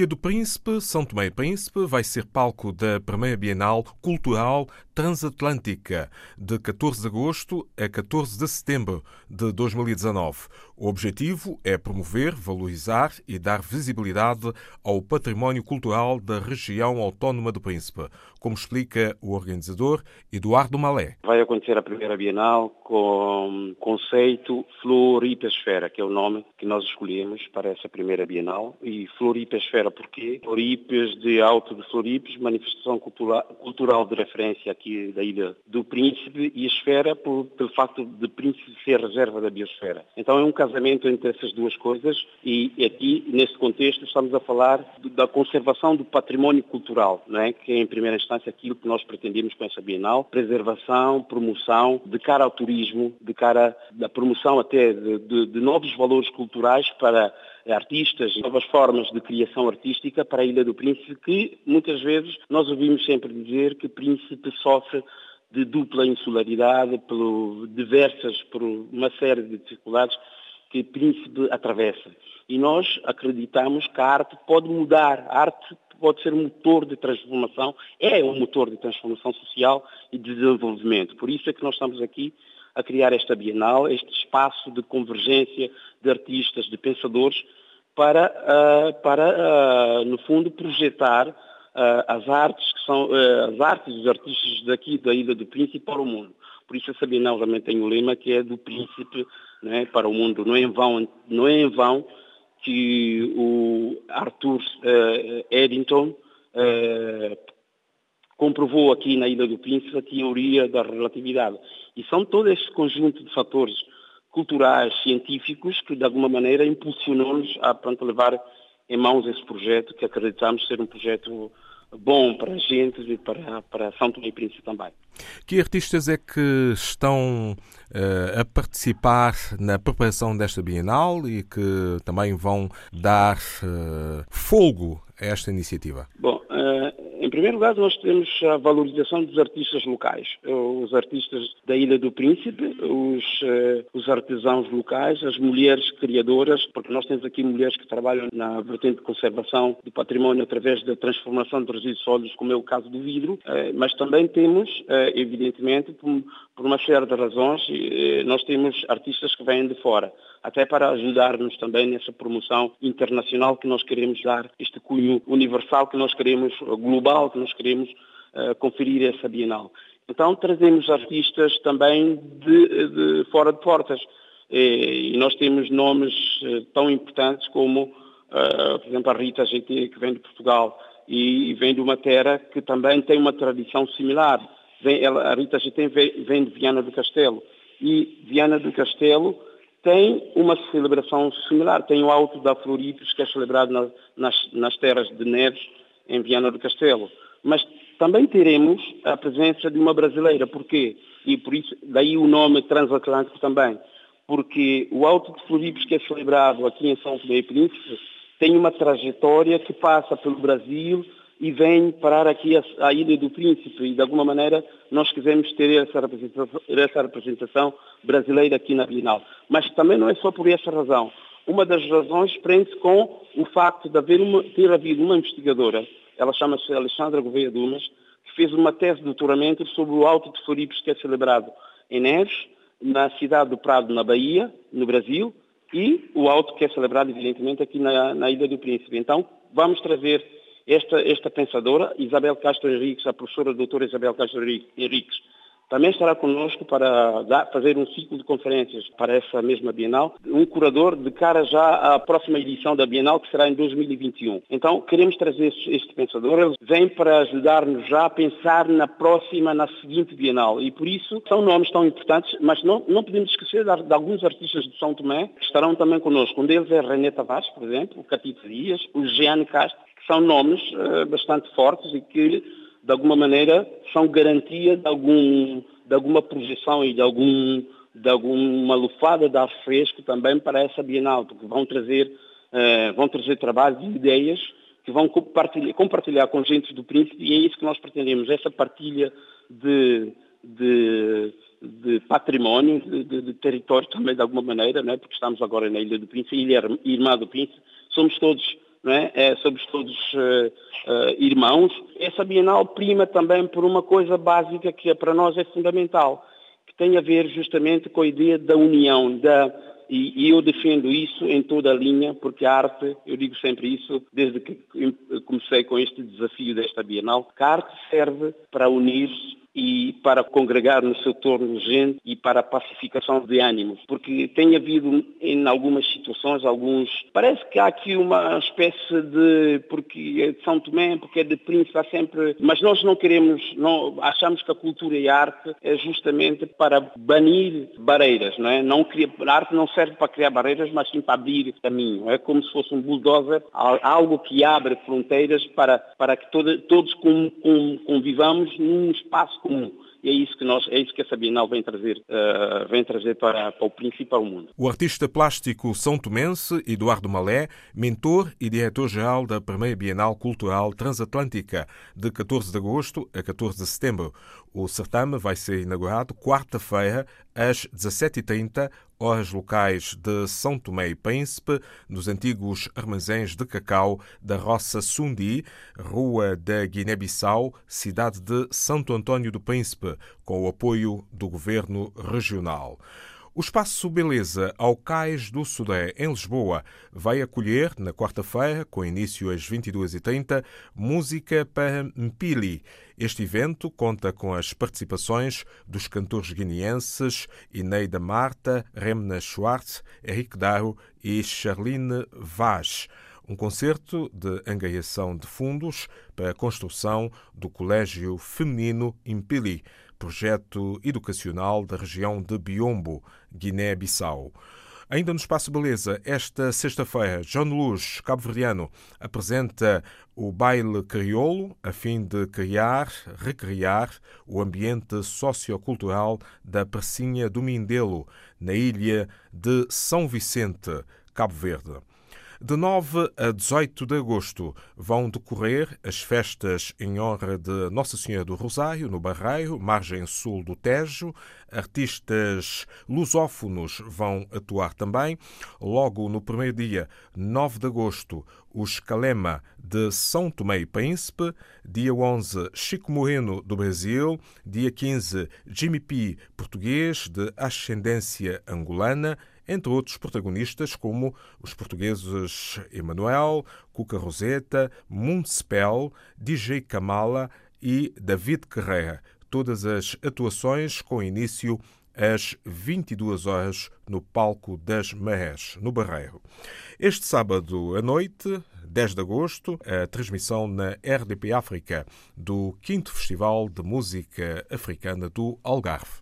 Ilha do Príncipe, São Tomé e Príncipe, vai ser palco da primeira Bienal Cultural Transatlântica, de 14 de agosto a 14 de setembro de 2019. O objetivo é promover, valorizar e dar visibilidade ao património cultural da região autónoma do Príncipe, como explica o organizador Eduardo Malé. Vai acontecer a primeira Bienal com conceito Floripesfera, que é o nome que nós escolhemos para essa primeira Bienal. E Floripesfera porquê? Floripes de Alto de Floripes, manifestação cultural de referência aqui aqui da Ilha do Príncipe e esfera por, pelo facto de Príncipe ser reserva da biosfera. Então é um casamento entre essas duas coisas e aqui, neste contexto, estamos a falar da conservação do património cultural, não é? que é em primeira instância aquilo que nós pretendemos com essa Bienal, preservação, promoção, de cara ao turismo, de cara à promoção até de, de, de novos valores culturais para artistas, novas formas de criação artística para a Ilha do Príncipe, que muitas vezes nós ouvimos sempre dizer que Príncipe sofre de dupla insularidade, por diversas, por uma série de dificuldades que Príncipe atravessa. E nós acreditamos que a arte pode mudar, a arte pode ser um motor de transformação, é um motor de transformação social e de desenvolvimento. Por isso é que nós estamos aqui a criar esta Bienal, este espaço de convergência de artistas, de pensadores, para, uh, para uh, no fundo, projetar uh, as artes que são as artes dos artistas daqui da Ilha do Príncipe para o mundo. Por isso essa Bienal realmente tem o lema que é do Príncipe né, para o mundo. Não é em vão, não é em vão que o Arthur Eddington comprovou aqui na Ilha do Príncipe a teoria da relatividade. E são todo este conjunto de fatores culturais, científicos, que de alguma maneira impulsionou-nos a pronto, levar em mãos esse projeto, que acreditamos ser um projeto bom para a gente e para, para São Tomé e Príncipe também. Que artistas é que estão uh, a participar na preparação desta Bienal e que também vão dar uh, fogo a esta iniciativa? Bom, em primeiro lugar, nós temos a valorização dos artistas locais, os artistas da Ilha do Príncipe, os, uh, os artesãos locais, as mulheres criadoras, porque nós temos aqui mulheres que trabalham na vertente de conservação do património através da transformação de resíduos sólidos, como é o caso do vidro, uh, mas também temos, evidentemente, por uma série de razões, nós temos artistas que vêm de fora até para ajudar-nos também nessa promoção internacional que nós queremos dar, este cunho universal que nós queremos, global que nós queremos uh, conferir essa Bienal. Então trazemos artistas também de, de fora de portas e, e nós temos nomes uh, tão importantes como, uh, por exemplo, a Rita GT, que vem de Portugal e, e vem de uma terra que também tem uma tradição similar. Vem, ela, a Rita GT vem, vem de Viana do Castelo e Viana do Castelo tem uma celebração similar. Tem o Alto da Floripes, que é celebrado na, nas, nas terras de Neves, em Viana do Castelo. Mas também teremos a presença de uma brasileira. Porquê? E por isso, daí o nome transatlântico também. Porque o Alto de Floripes, que é celebrado aqui em São Tomé e Príncipe, tem uma trajetória que passa pelo Brasil, e vem parar aqui a, a, Ilha do Príncipe e de alguma maneira nós quisemos ter essa representação, essa representação brasileira aqui na Bienal. Mas também não é só por essa razão. Uma das razões prende-se com o facto de haver uma, ter havido uma investigadora, ela chama-se Alexandra Gouveia Dumas, que fez uma tese de doutoramento sobre o Alto de Floripes que é celebrado em Neves, na cidade do Prado, na Bahia, no Brasil, e o Alto que é celebrado, evidentemente, aqui na, na Ilha do Príncipe. Então, vamos trazer esta, esta pensadora, Isabel Castro Henriques, a professora doutora Isabel Castro Henriques, também estará conosco para dar, fazer um ciclo de conferências para essa mesma Bienal, um curador de cara já à próxima edição da Bienal, que será em 2021. Então, queremos trazer este, este pensador, ele vem para ajudar-nos já a pensar na próxima, na seguinte Bienal. E por isso, são nomes tão importantes, mas não, não podemos esquecer de, de alguns artistas de São Tomé que estarão também conosco. Um deles é René Tavares, por exemplo, o Catito Dias, o Jeane Castro, são nomes uh, bastante fortes e que, de alguma maneira, são garantia de, algum, de alguma projeção e de, algum, de alguma lufada de ar fresco também para essa Bienal, porque vão trazer, uh, vão trazer trabalhos e ideias que vão compartilhar, compartilhar com gente do Príncipe e é isso que nós pretendemos, essa partilha de, de, de património, de, de, território também de alguma maneira, né? porque estamos agora na Ilha do Príncipe, Ilha Irmã do Príncipe, somos todos não é? é somos todos uh, uh, irmãos. Essa Bienal prima também por uma coisa básica que para nós é fundamental, que tem a ver justamente com a ideia da união, da e, e, eu defendo isso em toda a linha, porque a arte, eu digo sempre isso, desde que comecei com este desafio desta Bienal, que a arte serve para unir e para congregar no seu torno gente e para a pacificação de ânimos, porque tem havido em algumas situações alguns, parece que há aqui uma espécie de, porque é de São Tomé, porque é de Príncipe, há sempre, mas nós não queremos, não, achamos que a cultura e a arte é justamente para banir barreiras, não é? Não a arte não serve para criar barreiras, mas sim para abrir caminho, é como se fosse um bulldozer, algo que abre fronteiras para, para que todo, todos convivamos num espaço comum. E é isso que nós, é isso que essa Bienal vem trazer, uh, vem trazer para, para o o mundo. O artista plástico são tomense Eduardo Malé, mentor e diretor-geral da primeira Bienal Cultural Transatlântica, de 14 de agosto a 14 de setembro. O certame vai ser inaugurado quarta-feira, às 17h30, horas locais de São Tomé e Príncipe, nos antigos armazéns de cacau da Roça Sundi, Rua da Guiné-Bissau, cidade de Santo Antônio do Príncipe, com o apoio do Governo Regional. O Espaço Beleza ao Cais do Sudé, em Lisboa, vai acolher, na quarta-feira, com início às 22h30, música para Mpili. Este evento conta com as participações dos cantores guineenses Ineida Marta, Remna Schwartz, Henrique Daro e Charline Vaz um concerto de angariação de fundos para a construção do Colégio Feminino Impili, projeto educacional da região de Biombo, Guiné-Bissau. Ainda no Espaço Beleza, esta sexta-feira, João Luz, cabo-verdiano, apresenta o baile crioulo a fim de criar, recriar o ambiente sociocultural da Pracinha do Mindelo, na ilha de São Vicente, Cabo Verde. De 9 a 18 de agosto vão decorrer as festas em honra de Nossa Senhora do Rosário, no Barreiro, margem sul do Tejo. Artistas lusófonos vão atuar também. Logo no primeiro dia, 9 de agosto, os Calema de São Tomé e Príncipe. Dia 11, Chico Moreno do Brasil. Dia 15, Jimmy P, português de ascendência angolana entre outros protagonistas como os portugueses Emanuel, Cuca Roseta, Municipal, DJ Kamala e David Carreira. Todas as atuações com início às 22 horas no palco das Marés, no Barreiro. Este sábado à noite, 10 de agosto, a transmissão na RDP África do 5 Festival de Música Africana do Algarve.